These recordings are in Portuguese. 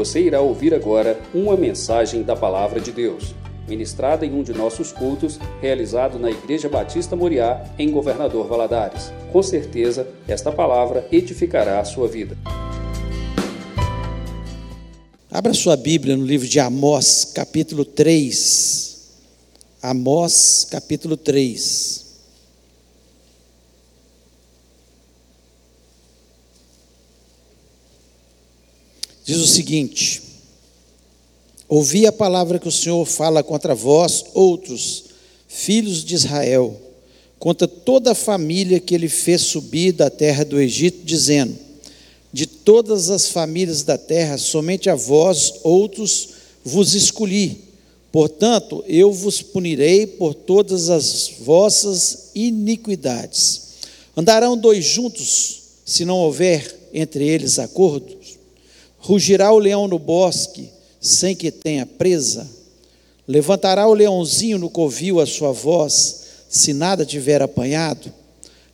Você irá ouvir agora uma mensagem da Palavra de Deus, ministrada em um de nossos cultos, realizado na Igreja Batista Moriá, em Governador Valadares. Com certeza, esta palavra edificará a sua vida. Abra sua Bíblia no livro de Amós, capítulo 3. Amós, capítulo 3. Diz o seguinte: Ouvi a palavra que o Senhor fala contra vós, outros, filhos de Israel, contra toda a família que ele fez subir da terra do Egito, dizendo: De todas as famílias da terra, somente a vós, outros, vos escolhi. Portanto, eu vos punirei por todas as vossas iniquidades. Andarão dois juntos, se não houver entre eles acordo? Rugirá o leão no bosque, sem que tenha presa? Levantará o leãozinho no covil a sua voz, se nada tiver apanhado?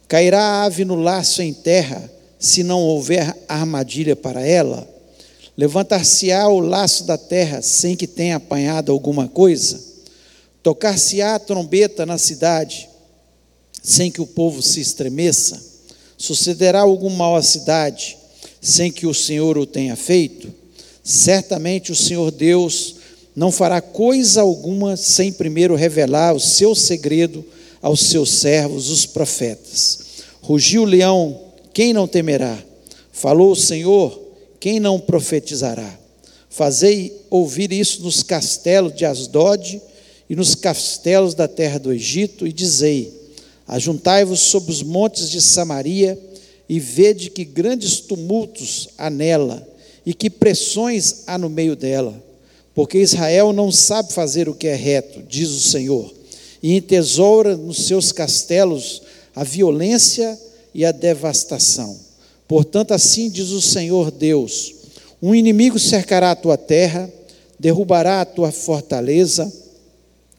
Cairá a ave no laço em terra, se não houver armadilha para ela? Levantar-se-á o laço da terra, sem que tenha apanhado alguma coisa? Tocar-se-á a trombeta na cidade, sem que o povo se estremeça? Sucederá algum mal à cidade? Sem que o Senhor o tenha feito? Certamente o Senhor Deus não fará coisa alguma sem primeiro revelar o seu segredo aos seus servos, os profetas. Rugiu o leão, quem não temerá? Falou o Senhor, quem não profetizará? Fazei ouvir isso nos castelos de Asdod e nos castelos da terra do Egito, e dizei: Ajuntai-vos sobre os montes de Samaria e vede que grandes tumultos há nela e que pressões há no meio dela, porque Israel não sabe fazer o que é reto, diz o Senhor, e entesoura nos seus castelos a violência e a devastação. Portanto, assim diz o Senhor Deus: um inimigo cercará a tua terra, derrubará a tua fortaleza,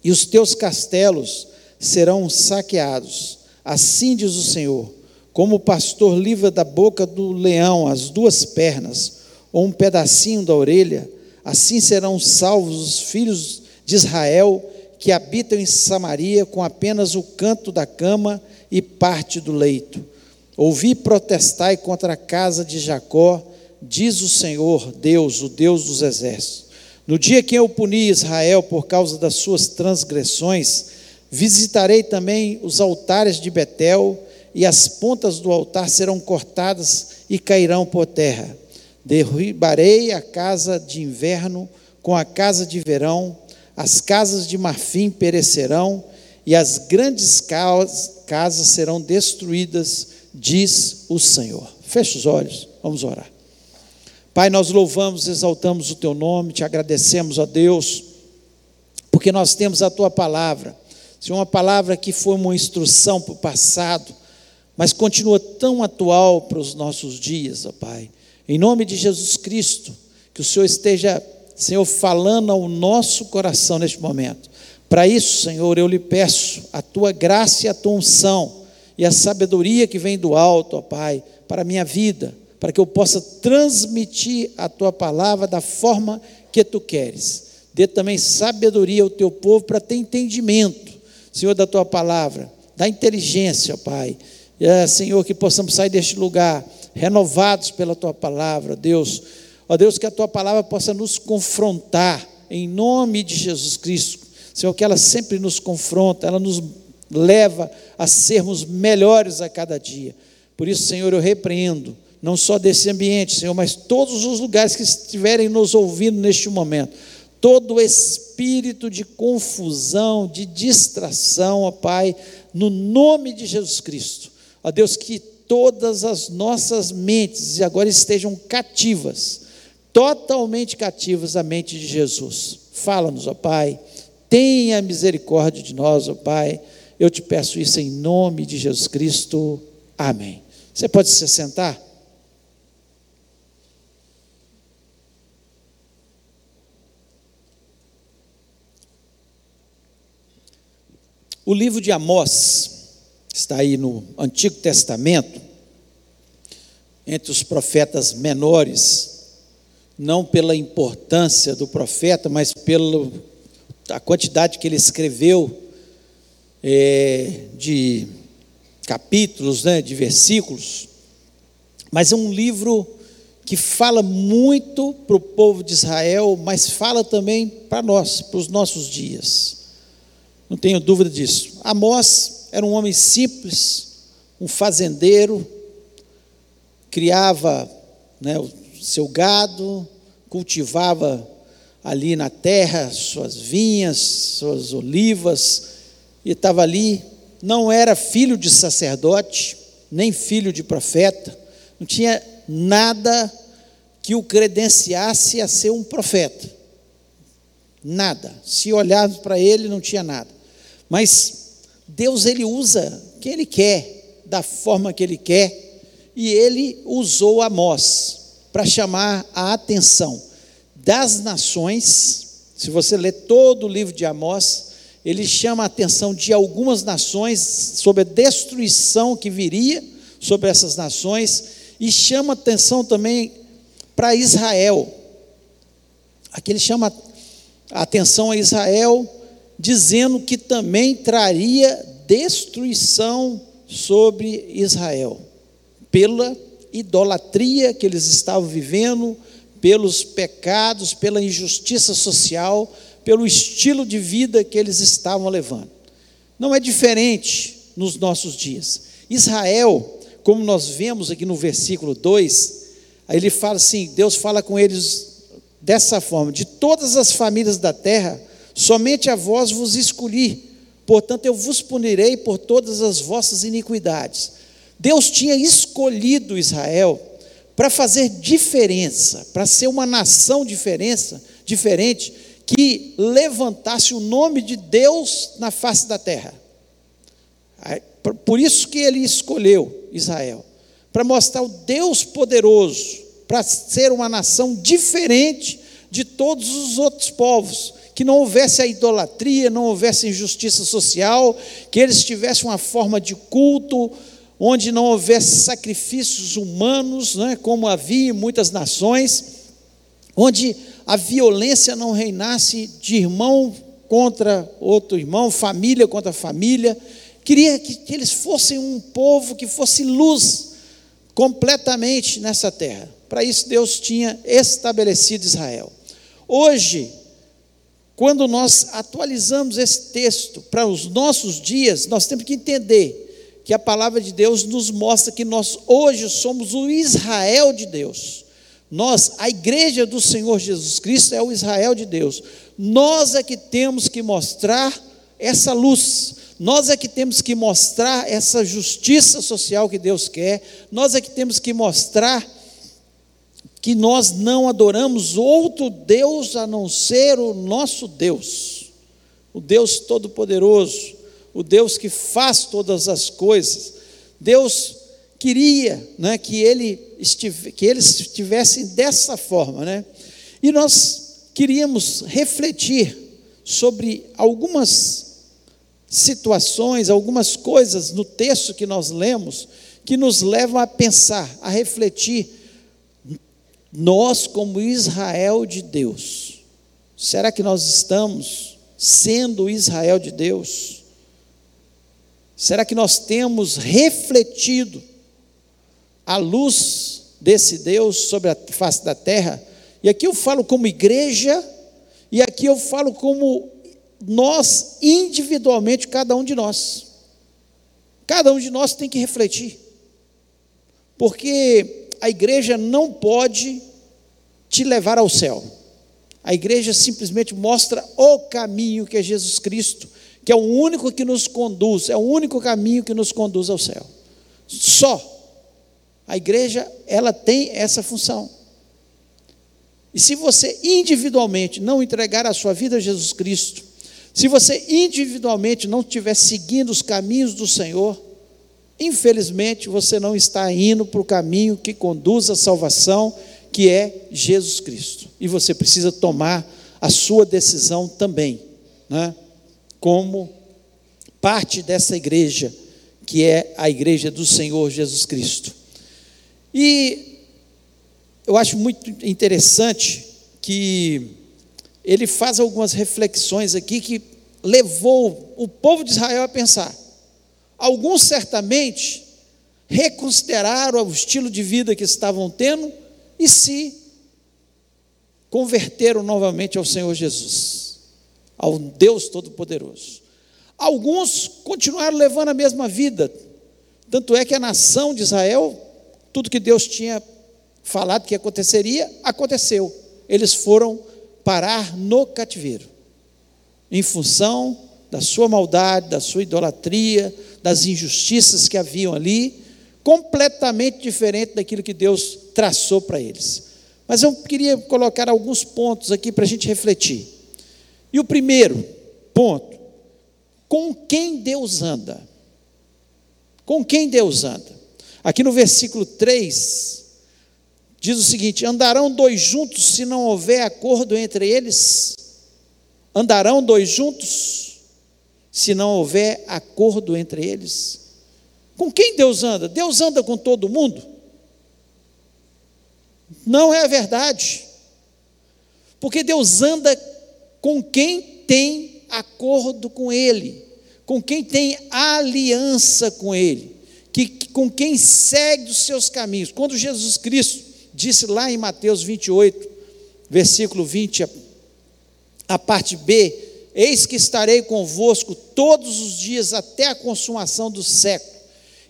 e os teus castelos serão saqueados. Assim diz o Senhor como o pastor livra da boca do leão as duas pernas, ou um pedacinho da orelha, assim serão salvos os filhos de Israel que habitam em Samaria com apenas o canto da cama e parte do leito. Ouvi protestai contra a casa de Jacó, diz o Senhor, Deus, o Deus dos exércitos. No dia que eu puni Israel por causa das suas transgressões, visitarei também os altares de Betel e as pontas do altar serão cortadas e cairão por terra. Derribarei a casa de inverno com a casa de verão, as casas de marfim perecerão e as grandes casas serão destruídas, diz o Senhor. Feche os olhos, vamos orar. Pai, nós louvamos, exaltamos o teu nome, te agradecemos, ó Deus, porque nós temos a tua palavra. Se uma palavra que foi uma instrução para o passado, mas continua tão atual para os nossos dias, ó Pai. Em nome de Jesus Cristo, que o Senhor esteja, Senhor, falando ao nosso coração neste momento. Para isso, Senhor, eu lhe peço a tua graça e a tua unção e a sabedoria que vem do alto, ó Pai, para a minha vida, para que eu possa transmitir a tua palavra da forma que tu queres. Dê também sabedoria ao teu povo para ter entendimento, Senhor, da tua palavra, da inteligência, ó Pai é, Senhor, que possamos sair deste lugar renovados pela tua palavra, Deus. Ó Deus, que a tua palavra possa nos confrontar em nome de Jesus Cristo. Senhor, que ela sempre nos confronta, ela nos leva a sermos melhores a cada dia. Por isso, Senhor, eu repreendo, não só desse ambiente, Senhor, mas todos os lugares que estiverem nos ouvindo neste momento, todo espírito de confusão, de distração, ó Pai, no nome de Jesus Cristo. Ó Deus, que todas as nossas mentes agora estejam cativas, totalmente cativas à mente de Jesus. Fala-nos, ó Pai, tenha misericórdia de nós, ó Pai. Eu te peço isso em nome de Jesus Cristo. Amém. Você pode se sentar? O livro de Amós está aí no Antigo Testamento, entre os profetas menores, não pela importância do profeta, mas pela quantidade que ele escreveu é, de capítulos, né, de versículos, mas é um livro que fala muito para o povo de Israel, mas fala também para nós, para os nossos dias. Não tenho dúvida disso. Amós era um homem simples, um fazendeiro, criava né, o seu gado, cultivava ali na terra suas vinhas, suas olivas, e estava ali. Não era filho de sacerdote, nem filho de profeta, não tinha nada que o credenciasse a ser um profeta. Nada. Se olharmos para ele, não tinha nada. Mas Deus ele usa quem ele quer, da forma que ele quer, e ele usou Amós para chamar a atenção das nações. Se você ler todo o livro de Amós, ele chama a atenção de algumas nações sobre a destruição que viria sobre essas nações e chama atenção também para Israel. Aqui ele chama a atenção a Israel, dizendo que também traria destruição sobre Israel, pela idolatria que eles estavam vivendo, pelos pecados, pela injustiça social, pelo estilo de vida que eles estavam levando. Não é diferente nos nossos dias. Israel como nós vemos aqui no versículo 2, aí ele fala assim: Deus fala com eles dessa forma: de todas as famílias da terra, somente a vós vos escolhi, portanto eu vos punirei por todas as vossas iniquidades. Deus tinha escolhido Israel para fazer diferença, para ser uma nação diferença, diferente, que levantasse o nome de Deus na face da terra. Por isso que ele escolheu Israel, para mostrar o Deus poderoso, para ser uma nação diferente de todos os outros povos, que não houvesse a idolatria, não houvesse injustiça social, que eles tivessem uma forma de culto onde não houvesse sacrifícios humanos, né, como havia em muitas nações, onde a violência não reinasse de irmão contra outro irmão, família contra família, Queria que, que eles fossem um povo que fosse luz completamente nessa terra. Para isso, Deus tinha estabelecido Israel. Hoje, quando nós atualizamos esse texto para os nossos dias, nós temos que entender que a palavra de Deus nos mostra que nós hoje somos o Israel de Deus. Nós, a igreja do Senhor Jesus Cristo, é o Israel de Deus. Nós é que temos que mostrar essa luz, nós é que temos que mostrar essa justiça social que Deus quer, nós é que temos que mostrar que nós não adoramos outro Deus a não ser o nosso Deus, o Deus Todo-Poderoso, o Deus que faz todas as coisas. Deus queria né, que, ele estive, que eles estivessem dessa forma. Né? E nós queríamos refletir sobre algumas situações, algumas coisas no texto que nós lemos, que nos levam a pensar, a refletir. Nós, como Israel de Deus, será que nós estamos sendo Israel de Deus? Será que nós temos refletido a luz desse Deus sobre a face da terra? E aqui eu falo como igreja, e aqui eu falo como nós, individualmente, cada um de nós. Cada um de nós tem que refletir. Porque a igreja não pode te levar ao céu. A igreja simplesmente mostra o caminho que é Jesus Cristo, que é o único que nos conduz, é o único caminho que nos conduz ao céu. Só. A igreja, ela tem essa função. E se você individualmente não entregar a sua vida a Jesus Cristo, se você individualmente não estiver seguindo os caminhos do Senhor, infelizmente você não está indo para o caminho que conduz à salvação, que é Jesus Cristo. E você precisa tomar a sua decisão também, né? como parte dessa igreja, que é a igreja do Senhor Jesus Cristo. E eu acho muito interessante que ele faz algumas reflexões aqui que levou o povo de Israel a pensar. Alguns certamente reconsideraram o estilo de vida que estavam tendo e se converteram novamente ao Senhor Jesus, ao Deus Todo-Poderoso. Alguns continuaram levando a mesma vida, tanto é que a nação de Israel, tudo que Deus tinha falado que aconteceria, aconteceu. Eles foram parar no cativeiro, em função da sua maldade, da sua idolatria, das injustiças que haviam ali, completamente diferente daquilo que Deus traçou para eles. Mas eu queria colocar alguns pontos aqui para a gente refletir. E o primeiro ponto, com quem Deus anda? Com quem Deus anda? Aqui no versículo 3, diz o seguinte: Andarão dois juntos se não houver acordo entre eles? Andarão dois juntos se não houver acordo entre eles? Com quem Deus anda? Deus anda com todo mundo? Não é a verdade. Porque Deus anda com quem tem acordo com Ele, com quem tem aliança com Ele, que, com quem segue os seus caminhos. Quando Jesus Cristo disse lá em Mateus 28, versículo 20, a, a parte B: Eis que estarei convosco todos os dias até a consumação do século.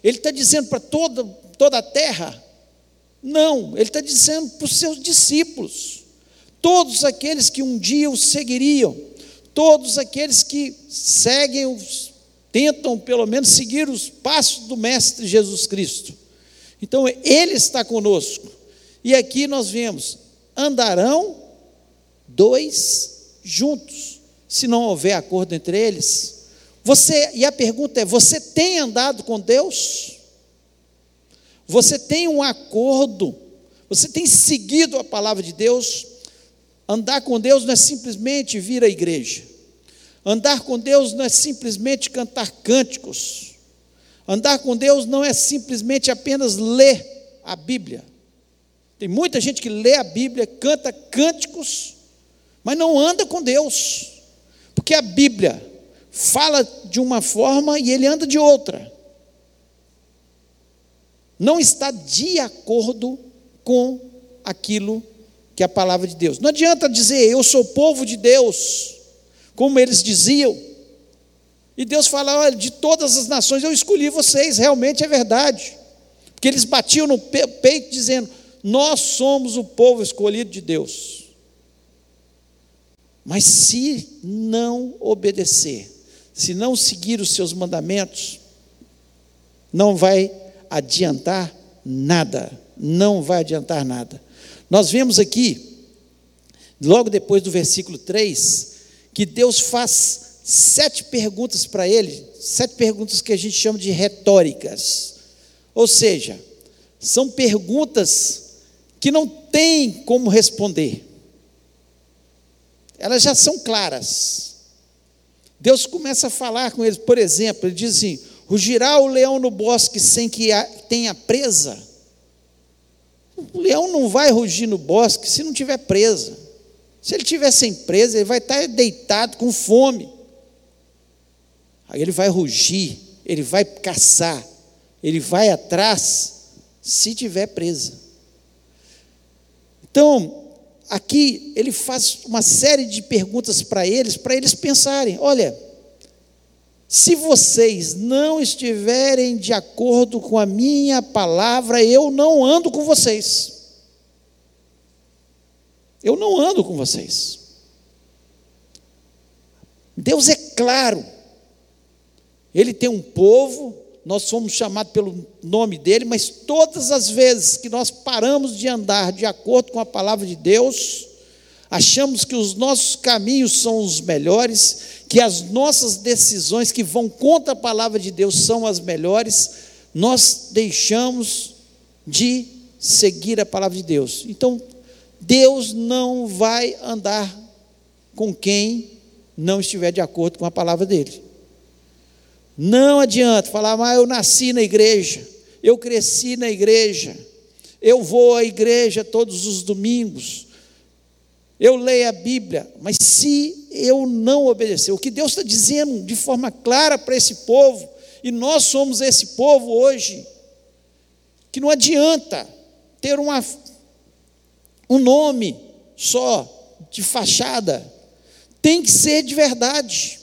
Ele está dizendo para toda, toda a terra? Não, ele está dizendo para os seus discípulos, todos aqueles que um dia o seguiriam, todos aqueles que seguem, tentam pelo menos seguir os passos do Mestre Jesus Cristo. Então, ele está conosco. E aqui nós vemos: andarão dois juntos, se não houver acordo entre eles. Você, e a pergunta é: você tem andado com Deus? Você tem um acordo? Você tem seguido a palavra de Deus? Andar com Deus não é simplesmente vir à igreja. Andar com Deus não é simplesmente cantar cânticos. Andar com Deus não é simplesmente apenas ler a Bíblia. Tem muita gente que lê a Bíblia, canta cânticos, mas não anda com Deus. Porque a Bíblia fala de uma forma e ele anda de outra. Não está de acordo com aquilo que é a palavra de Deus. Não adianta dizer eu sou povo de Deus, como eles diziam. E Deus fala: olha, de todas as nações eu escolhi vocês, realmente é verdade. Porque eles batiam no peito dizendo: Nós somos o povo escolhido de Deus. Mas se não obedecer, se não seguir os seus mandamentos, não vai adiantar nada. Não vai adiantar nada. Nós vemos aqui, logo depois do versículo 3, que Deus faz sete perguntas para ele, sete perguntas que a gente chama de retóricas. Ou seja, são perguntas que não tem como responder. Elas já são claras. Deus começa a falar com eles, por exemplo, ele diz assim: Rugirá o leão no bosque sem que tenha presa? O leão não vai rugir no bosque se não tiver presa. Se ele tiver sem presa, ele vai estar deitado com fome. Aí ele vai rugir, ele vai caçar, ele vai atrás se tiver presa. Então, aqui ele faz uma série de perguntas para eles, para eles pensarem: olha, se vocês não estiverem de acordo com a minha palavra, eu não ando com vocês. Eu não ando com vocês. Deus é claro. Ele tem um povo, nós somos chamados pelo nome dele, mas todas as vezes que nós paramos de andar de acordo com a palavra de Deus, achamos que os nossos caminhos são os melhores, que as nossas decisões que vão contra a palavra de Deus são as melhores, nós deixamos de seguir a palavra de Deus. Então, Deus não vai andar com quem não estiver de acordo com a palavra dele. Não adianta falar, mas eu nasci na igreja, eu cresci na igreja, Eu vou à igreja todos os domingos. Eu leio a Bíblia, mas se eu não obedecer, o que Deus está dizendo de forma clara para esse povo, e nós somos esse povo hoje, que não adianta ter uma, um nome só de fachada, tem que ser de verdade.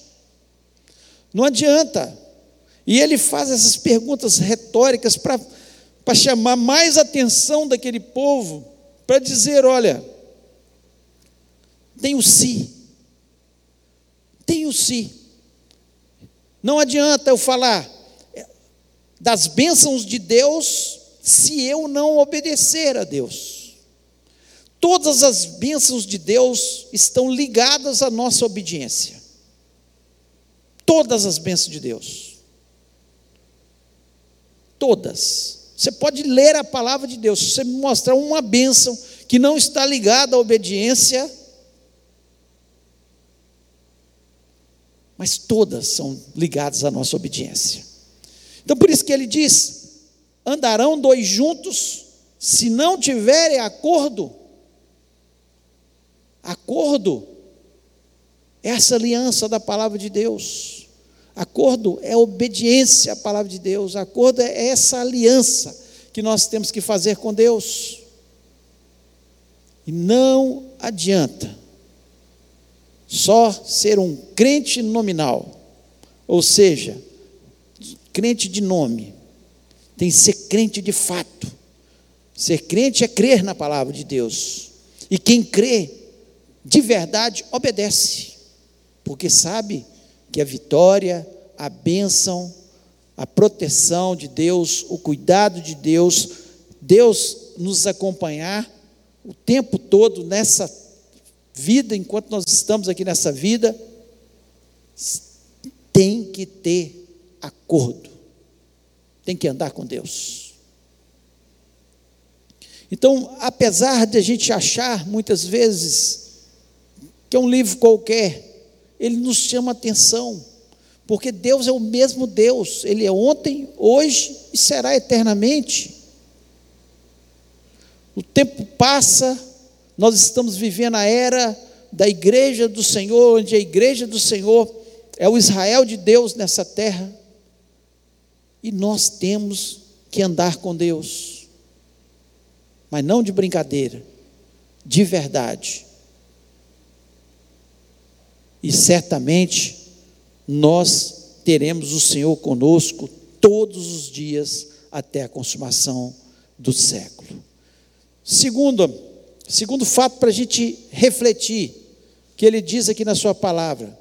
Não adianta. E ele faz essas perguntas retóricas para chamar mais atenção daquele povo, para dizer: olha, tem o si, tem o si. Não adianta eu falar das bênçãos de Deus se eu não obedecer a Deus. Todas as bênçãos de Deus estão ligadas à nossa obediência. Todas as bênçãos de Deus. Todas. Você pode ler a palavra de Deus. Se você me mostrar uma bênção que não está ligada à obediência, mas todas são ligadas à nossa obediência. Então por isso que ele diz: andarão dois juntos se não tiverem acordo. Acordo é essa aliança da palavra de Deus. Acordo é obediência à palavra de Deus. Acordo é essa aliança que nós temos que fazer com Deus. E não adianta só ser um crente nominal, ou seja, crente de nome, tem que ser crente de fato. Ser crente é crer na palavra de Deus. E quem crê, de verdade, obedece, porque sabe que a vitória, a bênção, a proteção de Deus, o cuidado de Deus, Deus nos acompanhar o tempo todo nessa vida, enquanto nós estamos aqui nessa vida, tem que ter acordo tem que andar com Deus. Então, apesar de a gente achar muitas vezes que é um livro qualquer, ele nos chama atenção, porque Deus é o mesmo Deus, Ele é ontem, hoje e será eternamente. O tempo passa, nós estamos vivendo a era da igreja do Senhor, onde a igreja do Senhor é o Israel de Deus nessa terra. E nós temos que andar com Deus, mas não de brincadeira, de verdade. E certamente nós teremos o Senhor conosco todos os dias até a consumação do século. Segundo, segundo fato para a gente refletir, que ele diz aqui na sua palavra,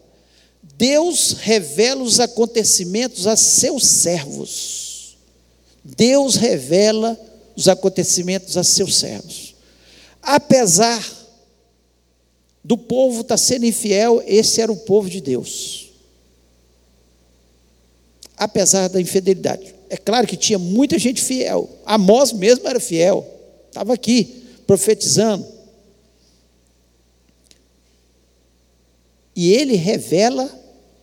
Deus revela os acontecimentos a seus servos. Deus revela os acontecimentos a seus servos. Apesar do povo estar sendo infiel, esse era o povo de Deus. Apesar da infidelidade. É claro que tinha muita gente fiel. Amós mesmo era fiel. Estava aqui, profetizando. E ele revela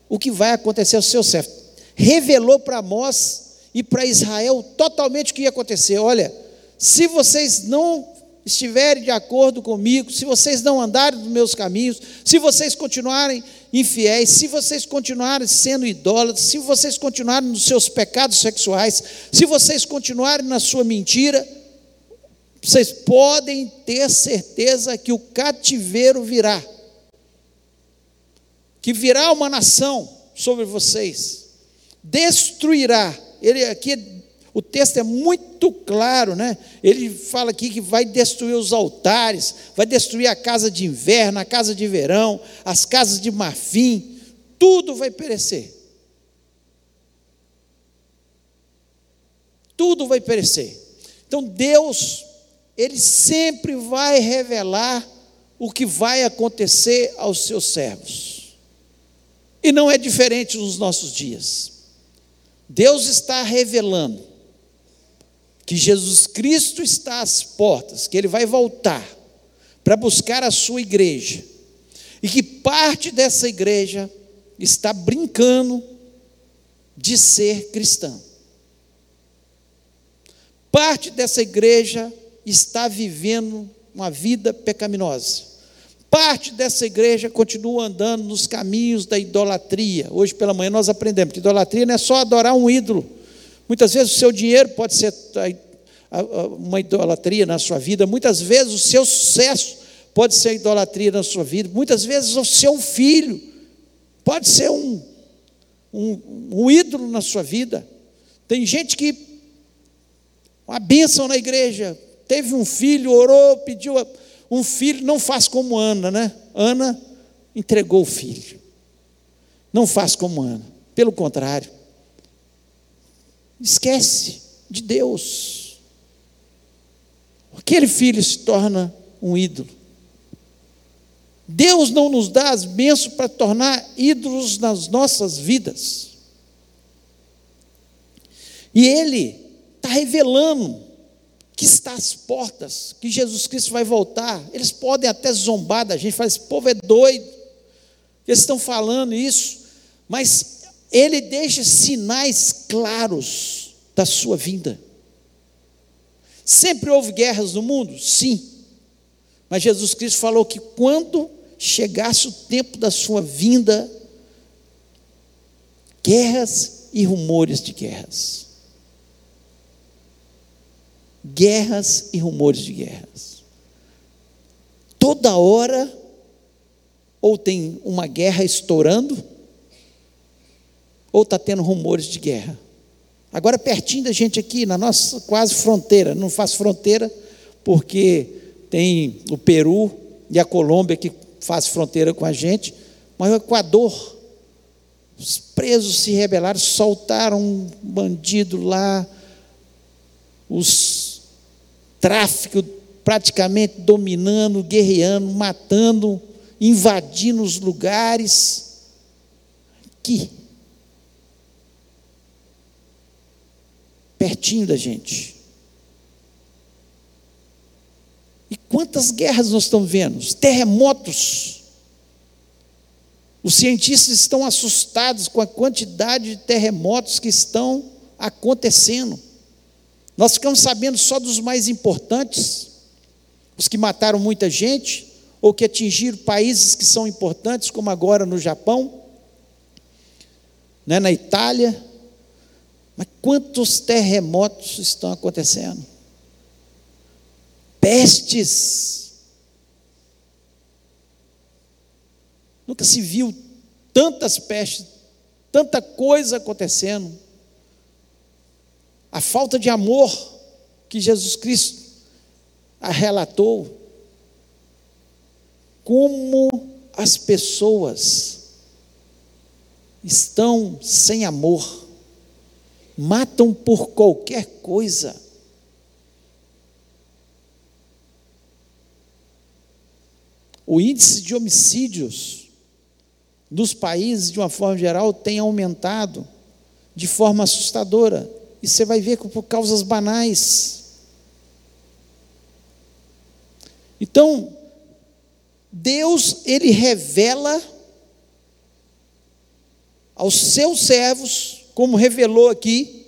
o que vai acontecer aos seus servos. Revelou para Amós e para Israel totalmente o que ia acontecer. Olha, se vocês não estiverem de acordo comigo, se vocês não andarem nos meus caminhos, se vocês continuarem infiéis, se vocês continuarem sendo idólatras, se vocês continuarem nos seus pecados sexuais, se vocês continuarem na sua mentira, vocês podem ter certeza que o cativeiro virá que virá uma nação sobre vocês, destruirá. Ele aqui o texto é muito claro, né? Ele fala aqui que vai destruir os altares, vai destruir a casa de inverno, a casa de verão, as casas de marfim, tudo vai perecer. Tudo vai perecer. Então Deus, ele sempre vai revelar o que vai acontecer aos seus servos. E não é diferente nos nossos dias. Deus está revelando que Jesus Cristo está às portas, que ele vai voltar para buscar a sua igreja. E que parte dessa igreja está brincando de ser cristã. Parte dessa igreja está vivendo uma vida pecaminosa. Parte dessa igreja continua andando nos caminhos da idolatria. Hoje pela manhã nós aprendemos que idolatria não é só adorar um ídolo. Muitas vezes o seu dinheiro pode ser uma idolatria na sua vida, muitas vezes o seu sucesso pode ser idolatria na sua vida, muitas vezes o seu filho pode ser um, um, um ídolo na sua vida. Tem gente que, uma bênção na igreja, teve um filho, orou, pediu um filho, não faz como Ana, né? Ana entregou o filho. Não faz como Ana. Pelo contrário, esquece de Deus. Aquele filho se torna um ídolo. Deus não nos dá as bênçãos para tornar ídolos nas nossas vidas. E Ele está revelando que está às portas, que Jesus Cristo vai voltar. Eles podem até zombar da gente, falar: esse povo é doido, eles estão falando isso, mas Ele deixa sinais claros da sua vinda. Sempre houve guerras no mundo? Sim. Mas Jesus Cristo falou que quando chegasse o tempo da sua vinda, guerras e rumores de guerras. Guerras e rumores de guerras. Toda hora, ou tem uma guerra estourando, ou está tendo rumores de guerra. Agora, pertinho da gente aqui, na nossa quase fronteira, não faz fronteira, porque tem o Peru e a Colômbia que faz fronteira com a gente, mas o Equador, os presos se rebelaram, soltaram um bandido lá, os tráfico praticamente dominando, guerreando, matando, invadindo os lugares. Aqui. Pertinho da gente. E quantas guerras nós estamos vendo? Os terremotos. Os cientistas estão assustados com a quantidade de terremotos que estão acontecendo. Nós ficamos sabendo só dos mais importantes, os que mataram muita gente, ou que atingiram países que são importantes, como agora no Japão, né, na Itália. Mas quantos terremotos estão acontecendo? pestes. Nunca se viu tantas pestes, tanta coisa acontecendo. A falta de amor que Jesus Cristo relatou. Como as pessoas estão sem amor, matam por qualquer coisa. O índice de homicídios nos países, de uma forma geral, tem aumentado de forma assustadora. E você vai ver que por causas banais. Então, Deus, Ele revela aos seus servos, como revelou aqui,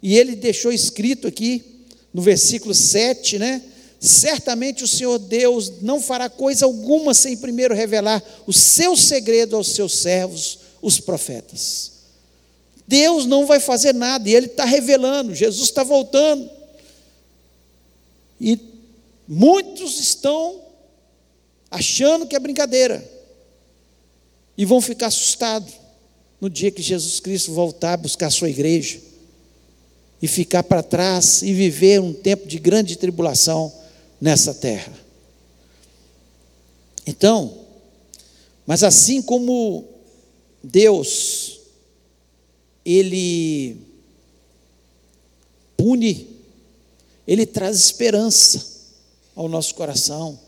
e Ele deixou escrito aqui, no versículo 7, né? certamente o Senhor Deus não fará coisa alguma sem primeiro revelar o seu segredo aos seus servos, os profetas. Deus não vai fazer nada, e Ele está revelando, Jesus está voltando. E muitos estão achando que é brincadeira, e vão ficar assustados no dia que Jesus Cristo voltar a buscar a sua igreja, e ficar para trás e viver um tempo de grande tribulação nessa terra. Então, mas assim como Deus, Ele pune, Ele traz esperança ao nosso coração.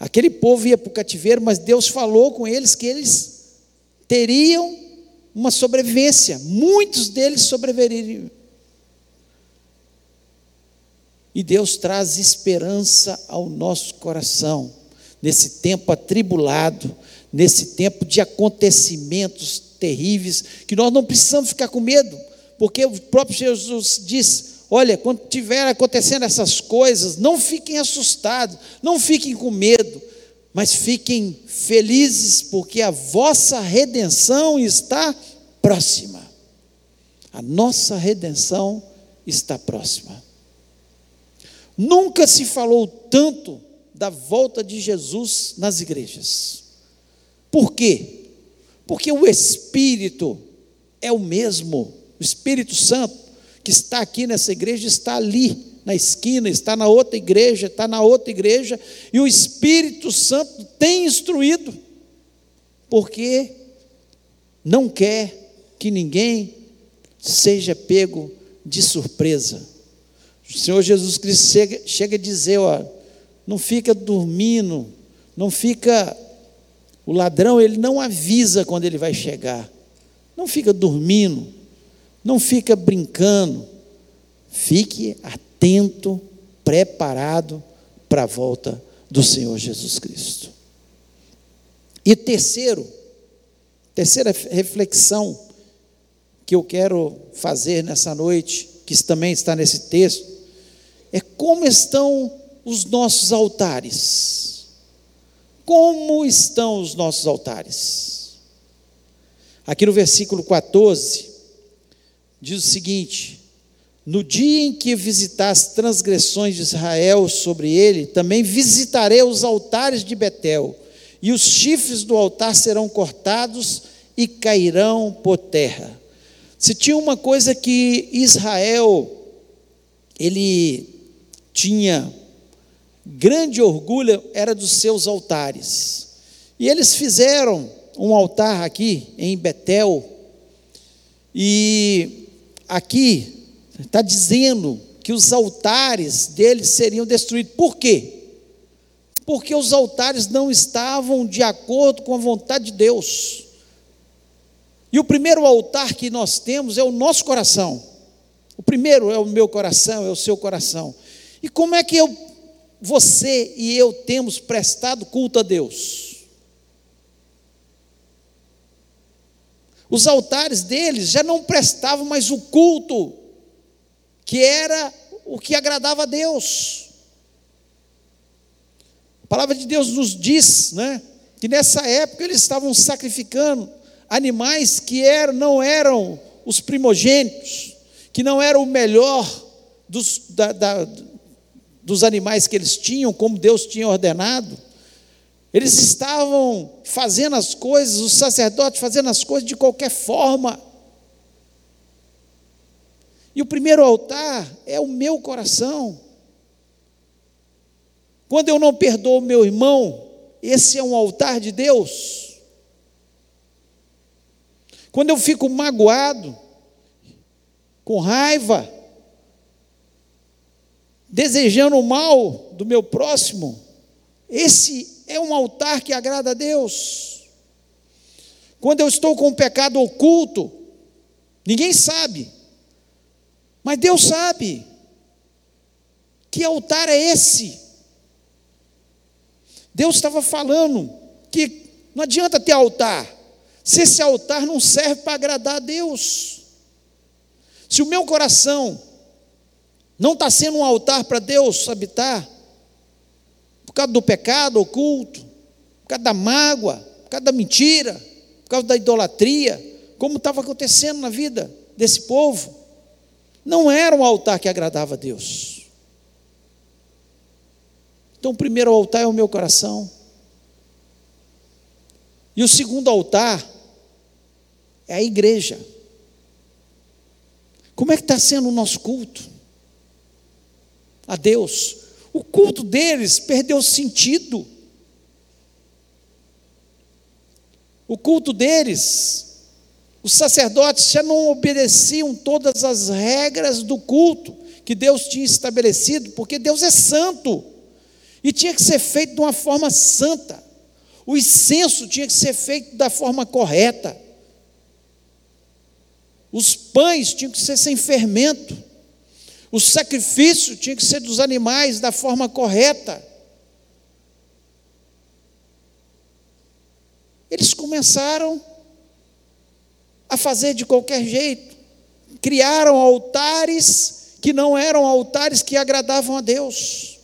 Aquele povo ia para o cativeiro, mas Deus falou com eles que eles teriam uma sobrevivência, muitos deles sobreviveriam, e Deus traz esperança ao nosso coração, nesse tempo atribulado, nesse tempo de acontecimentos terríveis, que nós não precisamos ficar com medo, porque o próprio Jesus diz: olha, quando tiver acontecendo essas coisas, não fiquem assustados, não fiquem com medo, mas fiquem felizes, porque a vossa redenção está próxima. A nossa redenção está próxima. Nunca se falou tanto da volta de Jesus nas igrejas. Por quê? Porque o Espírito é o mesmo, o Espírito Santo que está aqui nessa igreja está ali na esquina, está na outra igreja, está na outra igreja, e o Espírito Santo tem instruído, porque não quer que ninguém seja pego de surpresa. O Senhor Jesus Cristo chega, chega a dizer: ó, não fica dormindo, não fica. O ladrão, ele não avisa quando ele vai chegar, não fica dormindo, não fica brincando, fique atento, preparado para a volta do Senhor Jesus Cristo. E terceiro, terceira reflexão que eu quero fazer nessa noite, que também está nesse texto, é como estão os nossos altares. Como estão os nossos altares? Aqui no versículo 14, diz o seguinte: No dia em que visitar as transgressões de Israel sobre ele, também visitarei os altares de Betel, e os chifres do altar serão cortados e cairão por terra. Se tinha uma coisa que Israel ele tinha grande orgulho era dos seus altares. E eles fizeram um altar aqui em Betel, e aqui está dizendo que os altares deles seriam destruídos. Por quê? Porque os altares não estavam de acordo com a vontade de Deus. E o primeiro altar que nós temos é o nosso coração. O primeiro é o meu coração, é o seu coração. E como é que eu você e eu temos prestado culto a Deus. Os altares deles já não prestavam mais o culto que era o que agradava a Deus. A palavra de Deus nos diz, né, que nessa época eles estavam sacrificando animais que eram, não eram os primogênitos, que não eram o melhor dos, da, da, dos animais que eles tinham, como Deus tinha ordenado. Eles estavam fazendo as coisas, os sacerdotes fazendo as coisas de qualquer forma. E o primeiro altar é o meu coração. Quando eu não perdoo meu irmão, esse é um altar de Deus. Quando eu fico magoado, com raiva, desejando o mal do meu próximo, esse é um altar que agrada a Deus. Quando eu estou com um pecado oculto, ninguém sabe, mas Deus sabe. Que altar é esse? Deus estava falando que não adianta ter altar, se esse altar não serve para agradar a Deus. Se o meu coração não está sendo um altar para Deus habitar, por causa do pecado oculto, por causa da mágoa, por causa da mentira, por causa da idolatria, como estava acontecendo na vida desse povo. Não era um altar que agradava a Deus. Então, o primeiro altar é o meu coração. E o segundo altar é a igreja. Como é que está sendo o nosso culto? a Deus. O culto deles perdeu sentido. O culto deles, os sacerdotes já não obedeciam todas as regras do culto que Deus tinha estabelecido, porque Deus é santo e tinha que ser feito de uma forma santa. O incenso tinha que ser feito da forma correta. Os pães tinham que ser sem fermento. O sacrifício tinha que ser dos animais da forma correta. Eles começaram a fazer de qualquer jeito, criaram altares que não eram altares que agradavam a Deus.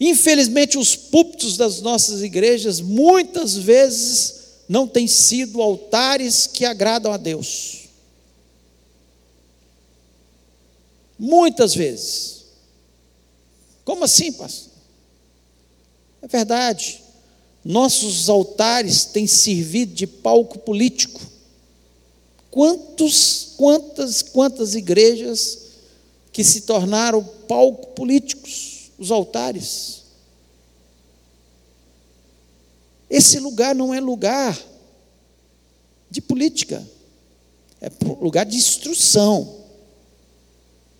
Infelizmente, os púlpitos das nossas igrejas muitas vezes não têm sido altares que agradam a Deus. Muitas vezes. Como assim, pastor? É verdade. Nossos altares têm servido de palco político. Quantos, quantas, quantas igrejas que se tornaram palco políticos, os altares. Esse lugar não é lugar de política, é lugar de instrução.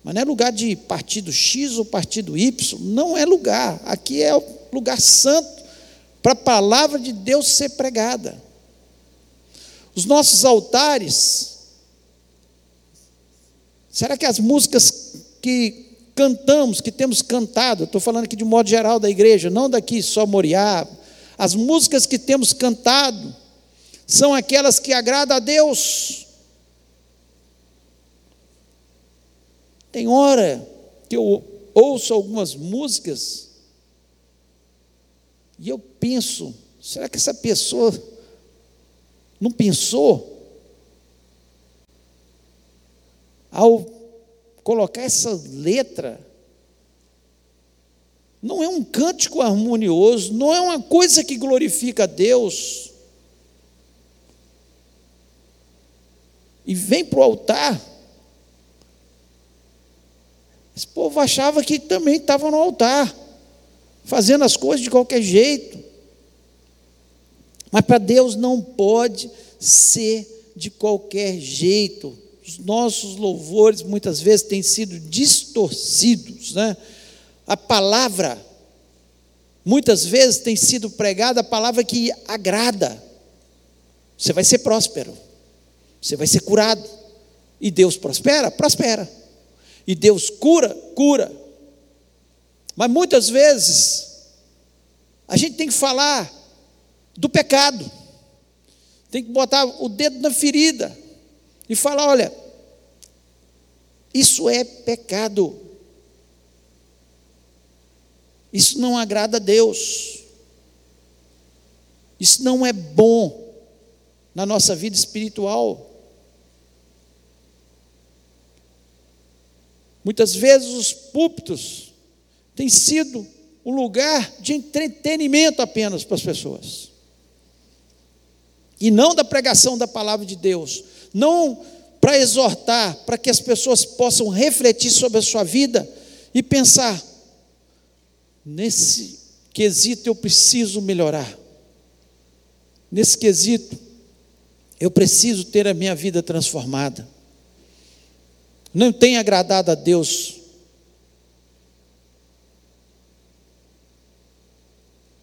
Mas não é lugar de partido X ou partido Y, não é lugar. Aqui é lugar santo para a palavra de Deus ser pregada. Os nossos altares, será que as músicas que cantamos, que temos cantado, estou falando aqui de modo geral da igreja, não daqui só Moriá, as músicas que temos cantado são aquelas que agradam a Deus. Tem hora que eu ouço algumas músicas e eu penso, será que essa pessoa não pensou ao colocar essa letra não é um cântico harmonioso, não é uma coisa que glorifica a Deus. E vem para o altar. Esse povo achava que também estava no altar, fazendo as coisas de qualquer jeito. Mas para Deus não pode ser de qualquer jeito. Os nossos louvores muitas vezes têm sido distorcidos, né? a palavra, muitas vezes tem sido pregada a palavra que agrada. Você vai ser próspero, você vai ser curado. E Deus prospera? Prospera. E Deus cura? Cura. Mas muitas vezes, a gente tem que falar do pecado, tem que botar o dedo na ferida e falar: olha, isso é pecado. Isso não agrada a Deus. Isso não é bom na nossa vida espiritual. Muitas vezes os púlpitos têm sido um lugar de entretenimento apenas para as pessoas. E não da pregação da palavra de Deus. Não para exortar, para que as pessoas possam refletir sobre a sua vida e pensar: Nesse quesito eu preciso melhorar. Nesse quesito eu preciso ter a minha vida transformada. Não tem agradado a Deus.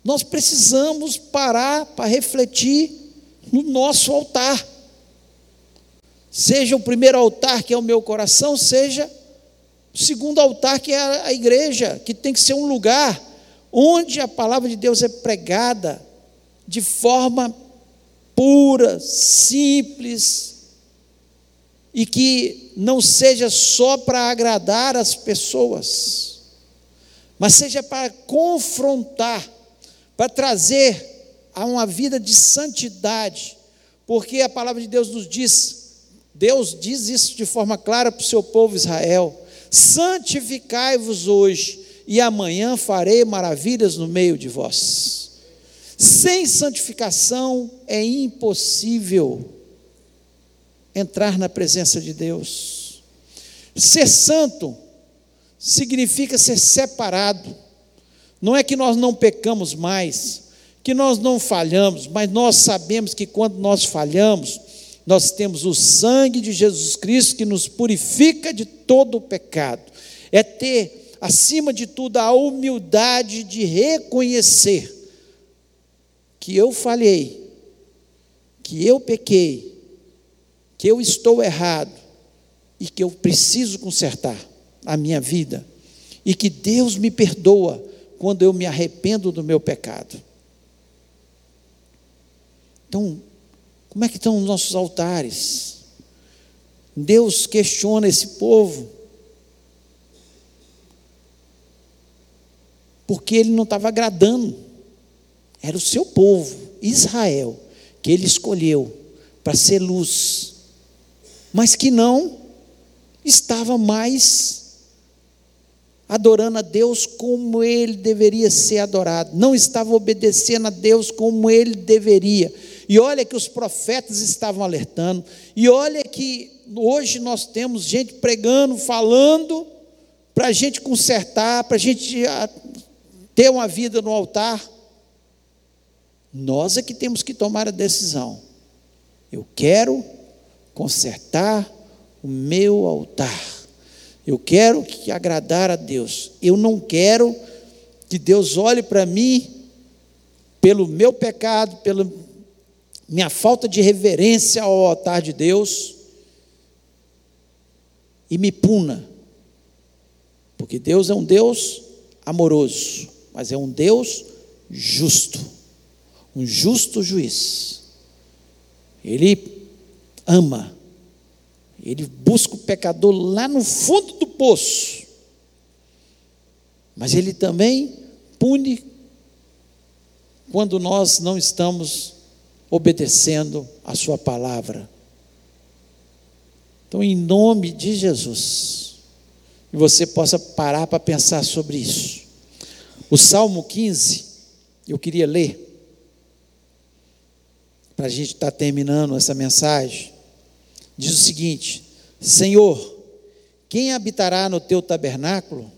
Nós precisamos parar para refletir no nosso altar. Seja o primeiro altar que é o meu coração, seja o segundo altar, que é a igreja, que tem que ser um lugar onde a palavra de Deus é pregada de forma pura, simples, e que não seja só para agradar as pessoas, mas seja para confrontar, para trazer a uma vida de santidade, porque a palavra de Deus nos diz, Deus diz isso de forma clara para o seu povo Israel santificai-vos hoje, e amanhã farei maravilhas no meio de vós. Sem santificação é impossível entrar na presença de Deus. Ser santo significa ser separado. Não é que nós não pecamos mais, que nós não falhamos, mas nós sabemos que quando nós falhamos, nós temos o sangue de Jesus Cristo que nos purifica de todo o pecado. É ter, acima de tudo, a humildade de reconhecer que eu falhei, que eu pequei, que eu estou errado e que eu preciso consertar a minha vida e que Deus me perdoa quando eu me arrependo do meu pecado. Então, como é que estão os nossos altares? Deus questiona esse povo. Porque ele não estava agradando. Era o seu povo, Israel, que ele escolheu para ser luz, mas que não estava mais adorando a Deus como ele deveria ser adorado, não estava obedecendo a Deus como ele deveria. E olha que os profetas estavam alertando, e olha que hoje nós temos gente pregando, falando, para a gente consertar, para a gente ter uma vida no altar. Nós é que temos que tomar a decisão. Eu quero consertar o meu altar. Eu quero que agradar a Deus. Eu não quero que Deus olhe para mim pelo meu pecado, pela minha falta de reverência ao altar de Deus e me puna. Porque Deus é um Deus amoroso, mas é um Deus justo, um justo juiz. Ele ama ele busca o pecador lá no fundo do poço. Mas ele também pune quando nós não estamos obedecendo a sua palavra. Então, em nome de Jesus, que você possa parar para pensar sobre isso. O Salmo 15, eu queria ler, para a gente estar tá terminando essa mensagem diz o seguinte: Senhor, quem habitará no teu tabernáculo?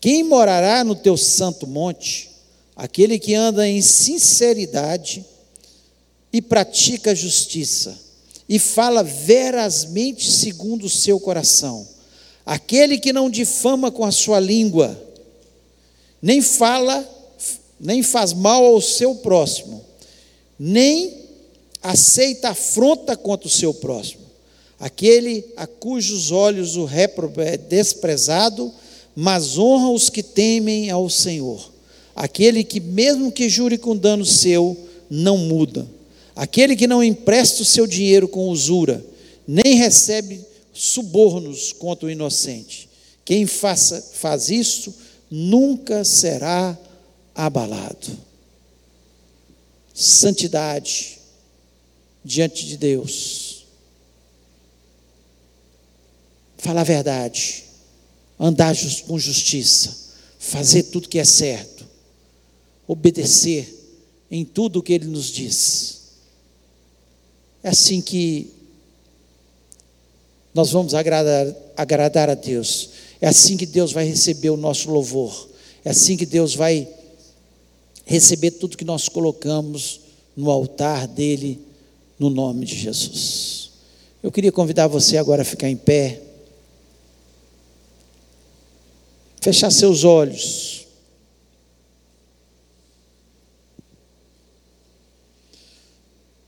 Quem morará no teu santo monte? Aquele que anda em sinceridade e pratica justiça, e fala verazmente segundo o seu coração. Aquele que não difama com a sua língua, nem fala, nem faz mal ao seu próximo, nem aceita afronta contra o seu próximo aquele a cujos olhos o réprobo é desprezado, mas honra os que temem ao Senhor. Aquele que, mesmo que jure com dano seu, não muda. Aquele que não empresta o seu dinheiro com usura, nem recebe subornos contra o inocente. Quem faça, faz isso nunca será abalado. Santidade diante de Deus falar a verdade, andar com justiça, fazer tudo que é certo, obedecer em tudo o que Ele nos diz. É assim que nós vamos agradar, agradar a Deus. É assim que Deus vai receber o nosso louvor. É assim que Deus vai receber tudo que nós colocamos no altar dele, no nome de Jesus. Eu queria convidar você agora a ficar em pé. Fechar seus olhos.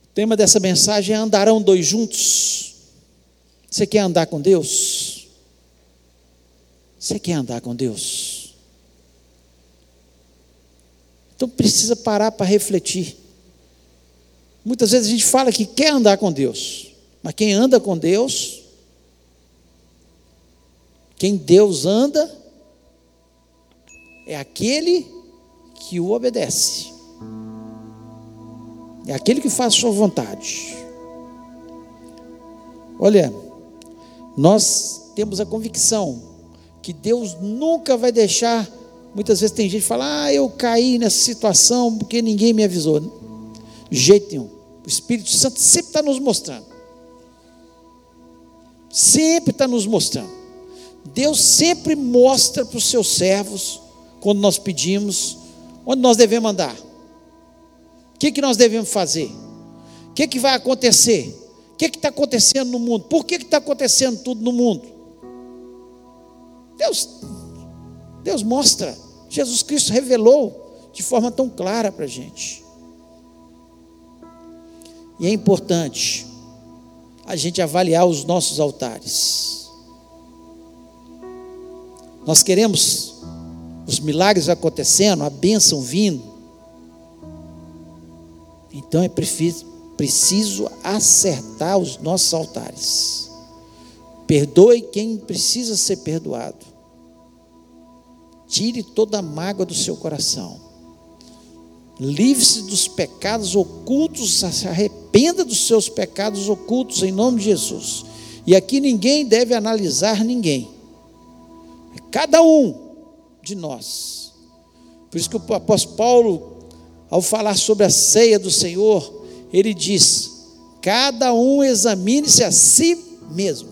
O tema dessa mensagem é: andarão dois juntos? Você quer andar com Deus? Você quer andar com Deus? Então precisa parar para refletir. Muitas vezes a gente fala que quer andar com Deus, mas quem anda com Deus, quem Deus anda, é aquele que o obedece, é aquele que faz sua vontade. Olha, nós temos a convicção que Deus nunca vai deixar. Muitas vezes tem gente que fala: Ah, eu caí nessa situação porque ninguém me avisou. De jeito nenhum. O Espírito Santo sempre está nos mostrando. Sempre está nos mostrando. Deus sempre mostra para os seus servos quando nós pedimos, onde nós devemos andar? O que, que nós devemos fazer? O que, que vai acontecer? O que está acontecendo no mundo? Por que está acontecendo tudo no mundo? Deus, Deus mostra, Jesus Cristo revelou de forma tão clara para a gente. E é importante a gente avaliar os nossos altares. Nós queremos os milagres acontecendo, a bênção vindo. Então é preciso, acertar os nossos altares. Perdoe quem precisa ser perdoado. Tire toda a mágoa do seu coração. Livre-se dos pecados ocultos, se arrependa dos seus pecados ocultos em nome de Jesus. E aqui ninguém deve analisar ninguém. Cada um de nós. Por isso que o apóstolo Paulo, ao falar sobre a ceia do Senhor, ele diz: cada um examine-se a si mesmo.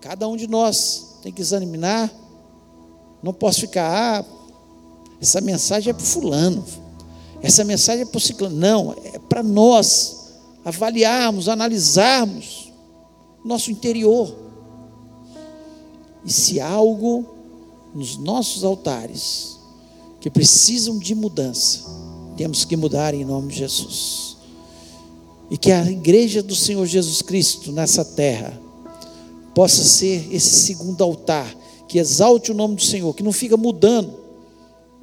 Cada um de nós tem que examinar. Não posso ficar, ah, essa mensagem é para fulano, essa mensagem é para o ciclano. Não, é para nós avaliarmos, analisarmos nosso interior. E se algo nos nossos altares que precisam de mudança, temos que mudar em nome de Jesus. E que a igreja do Senhor Jesus Cristo nessa terra possa ser esse segundo altar que exalte o nome do Senhor, que não fica mudando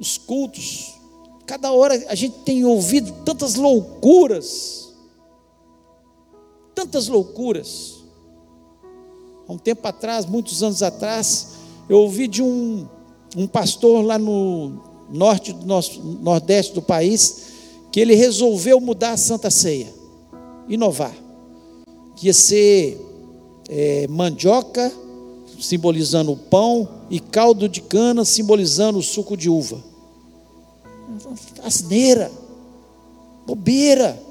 os cultos. Cada hora a gente tem ouvido tantas loucuras, tantas loucuras. Há um tempo atrás, muitos anos atrás, eu ouvi de um, um pastor lá no norte do nosso, nordeste do país, que ele resolveu mudar a Santa Ceia, inovar. Que ia ser é, mandioca, simbolizando o pão, e caldo de cana, simbolizando o suco de uva. Asneira, bobeira,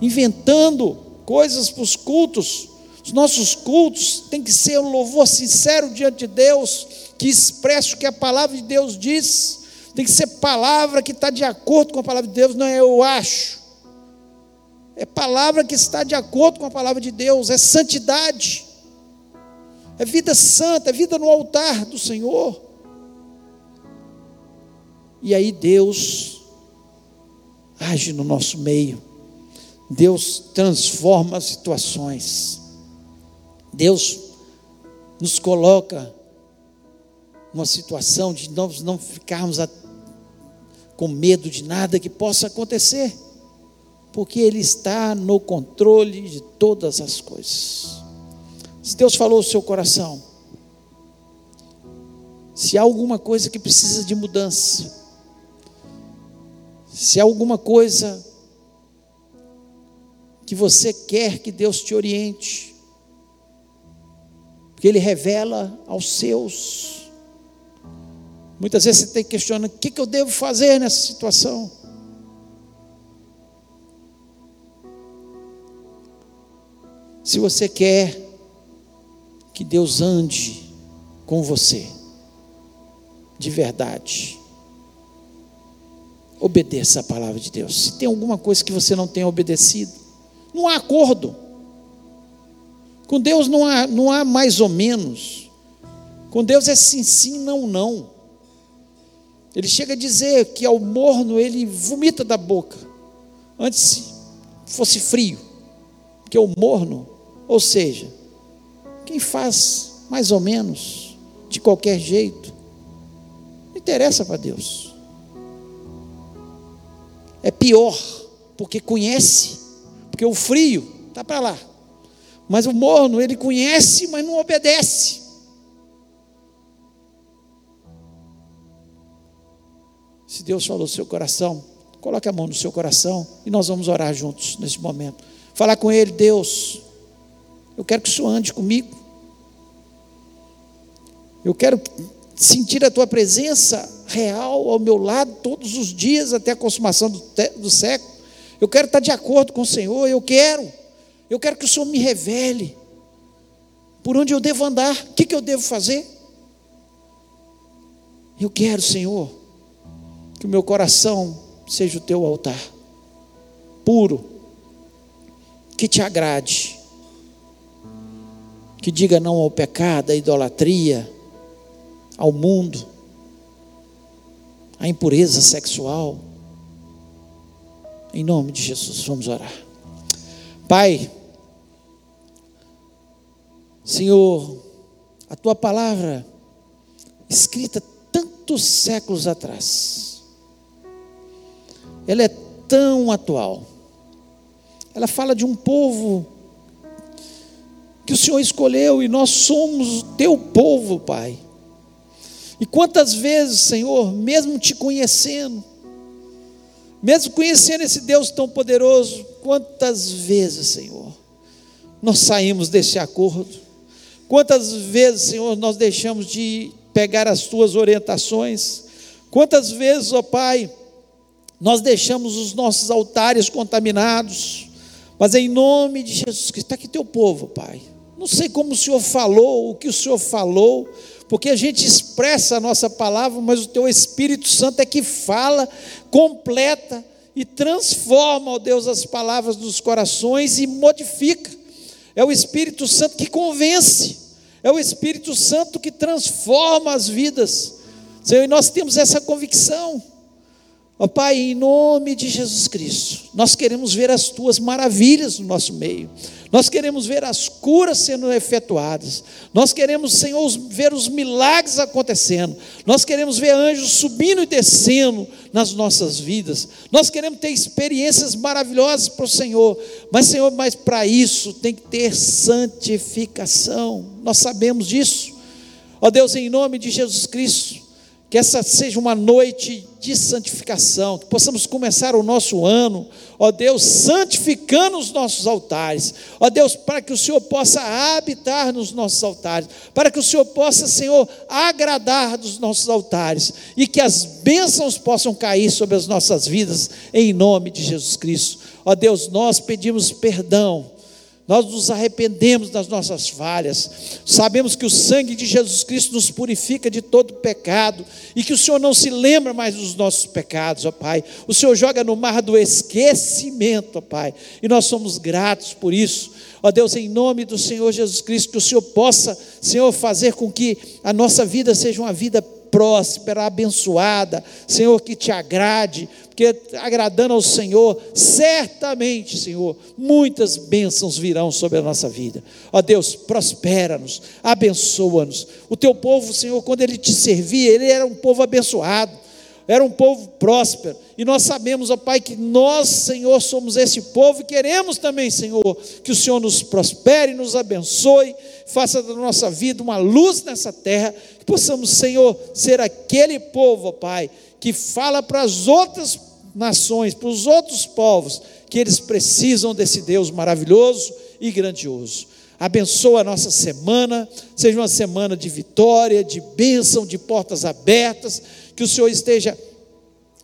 inventando coisas para os cultos. Os nossos cultos têm que ser um louvor sincero diante de Deus, que expresse o que a palavra de Deus diz. Tem que ser palavra que está de acordo com a palavra de Deus, não é eu acho. É palavra que está de acordo com a palavra de Deus, é santidade. É vida santa, é vida no altar do Senhor. E aí Deus age no nosso meio. Deus transforma as situações. Deus nos coloca numa situação de nós não ficarmos a, com medo de nada que possa acontecer, porque Ele está no controle de todas as coisas. Se Deus falou o seu coração, se há alguma coisa que precisa de mudança, se há alguma coisa que você quer que Deus te oriente, porque Ele revela aos seus. Muitas vezes você tem que questionar: o que, que eu devo fazer nessa situação? Se você quer que Deus ande com você, de verdade, obedeça a palavra de Deus. Se tem alguma coisa que você não tenha obedecido, não há acordo. Com Deus não há, não há mais ou menos. Com Deus é sim, sim, não, não. Ele chega a dizer que ao morno ele vomita da boca. Antes fosse frio. Porque o morno, ou seja, quem faz mais ou menos, de qualquer jeito, não interessa para Deus. É pior, porque conhece, porque o frio está para lá. Mas o morno, ele conhece, mas não obedece. Se Deus falou no seu coração, coloque a mão no seu coração e nós vamos orar juntos nesse momento. Falar com Ele, Deus, eu quero que o Senhor ande comigo. Eu quero sentir a tua presença real ao meu lado todos os dias até a consumação do, do século. Eu quero estar de acordo com o Senhor, eu quero. Eu quero que o Senhor me revele por onde eu devo andar, o que, que eu devo fazer. Eu quero, Senhor, que o meu coração seja o teu altar, puro, que te agrade, que diga não ao pecado, à idolatria, ao mundo, à impureza sexual. Em nome de Jesus, vamos orar. Pai, Senhor, a tua palavra, escrita tantos séculos atrás, ela é tão atual. Ela fala de um povo que o Senhor escolheu e nós somos o teu povo, Pai. E quantas vezes, Senhor, mesmo te conhecendo, mesmo conhecendo esse Deus tão poderoso, quantas vezes, Senhor, nós saímos desse acordo? Quantas vezes, Senhor, nós deixamos de pegar as tuas orientações? Quantas vezes, ó Pai, nós deixamos os nossos altares contaminados? Mas em nome de Jesus Cristo, está aqui teu povo, Pai. Não sei como o Senhor falou, o que o Senhor falou, porque a gente expressa a nossa palavra, mas o teu Espírito Santo é que fala, completa e transforma, ó Deus, as palavras nos corações e modifica. É o Espírito Santo que convence, é o Espírito Santo que transforma as vidas. Senhor, e nós temos essa convicção. Ó Pai, em nome de Jesus Cristo, nós queremos ver as tuas maravilhas no nosso meio. Nós queremos ver as curas sendo efetuadas. Nós queremos, Senhor, ver os milagres acontecendo. Nós queremos ver anjos subindo e descendo nas nossas vidas. Nós queremos ter experiências maravilhosas para o Senhor. Mas, Senhor, mas para isso tem que ter santificação. Nós sabemos disso. Ó Deus, em nome de Jesus Cristo, que essa seja uma noite de santificação, que possamos começar o nosso ano, ó Deus, santificando os nossos altares, ó Deus, para que o Senhor possa habitar nos nossos altares, para que o Senhor possa, Senhor, agradar dos nossos altares e que as bênçãos possam cair sobre as nossas vidas, em nome de Jesus Cristo. Ó Deus, nós pedimos perdão nós nos arrependemos das nossas falhas, sabemos que o sangue de Jesus Cristo nos purifica de todo pecado e que o Senhor não se lembra mais dos nossos pecados, ó Pai. O Senhor joga no mar do esquecimento, ó Pai, e nós somos gratos por isso. Ó Deus, em nome do Senhor Jesus Cristo, que o Senhor possa, Senhor, fazer com que a nossa vida seja uma vida próspera, abençoada, Senhor, que te agrade, porque agradando ao Senhor, certamente, Senhor, muitas bênçãos virão sobre a nossa vida. Ó Deus, prospera-nos, abençoa-nos. O teu povo, Senhor, quando ele te servia, ele era um povo abençoado era um povo próspero. E nós sabemos, ó Pai, que nós, Senhor, somos esse povo e queremos também, Senhor, que o Senhor nos prospere, nos abençoe, faça da nossa vida uma luz nessa terra, que possamos, Senhor, ser aquele povo, ó Pai, que fala para as outras nações, para os outros povos, que eles precisam desse Deus maravilhoso e grandioso. Abençoa a nossa semana, seja uma semana de vitória, de bênção, de portas abertas que o Senhor esteja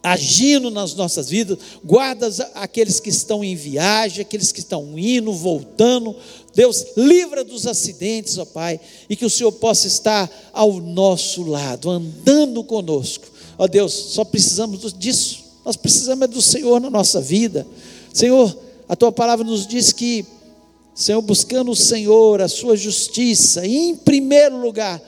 agindo nas nossas vidas, guarda aqueles que estão em viagem, aqueles que estão indo, voltando. Deus, livra dos acidentes, ó Pai, e que o Senhor possa estar ao nosso lado, andando conosco. Ó Deus, só precisamos disso. Nós precisamos é do Senhor na nossa vida. Senhor, a tua palavra nos diz que, Senhor, buscando o Senhor, a sua justiça, e em primeiro lugar,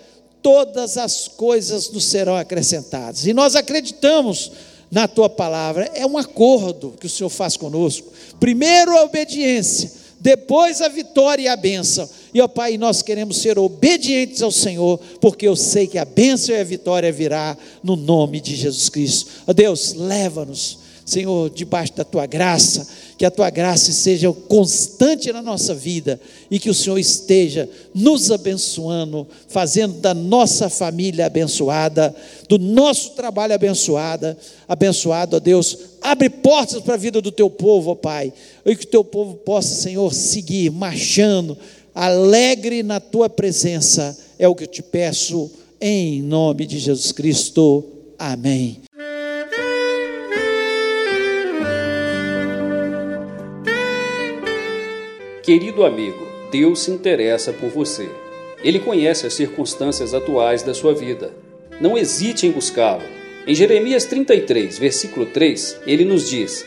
todas as coisas nos serão acrescentadas. E nós acreditamos na tua palavra. É um acordo que o Senhor faz conosco. Primeiro a obediência, depois a vitória e a bênção. E ó Pai, nós queremos ser obedientes ao Senhor, porque eu sei que a bênção e a vitória virá no nome de Jesus Cristo. Ó Deus, leva-nos, Senhor, debaixo da tua graça que a tua graça seja constante na nossa vida e que o Senhor esteja nos abençoando, fazendo da nossa família abençoada, do nosso trabalho abençoada, abençoado, ó Deus. Abre portas para a vida do teu povo, ó Pai, e que o teu povo possa, Senhor, seguir marchando, alegre na tua presença. É o que eu te peço, em nome de Jesus Cristo. Amém. Querido amigo, Deus se interessa por você. Ele conhece as circunstâncias atuais da sua vida. Não hesite em buscá-lo. Em Jeremias 33, versículo 3, ele nos diz: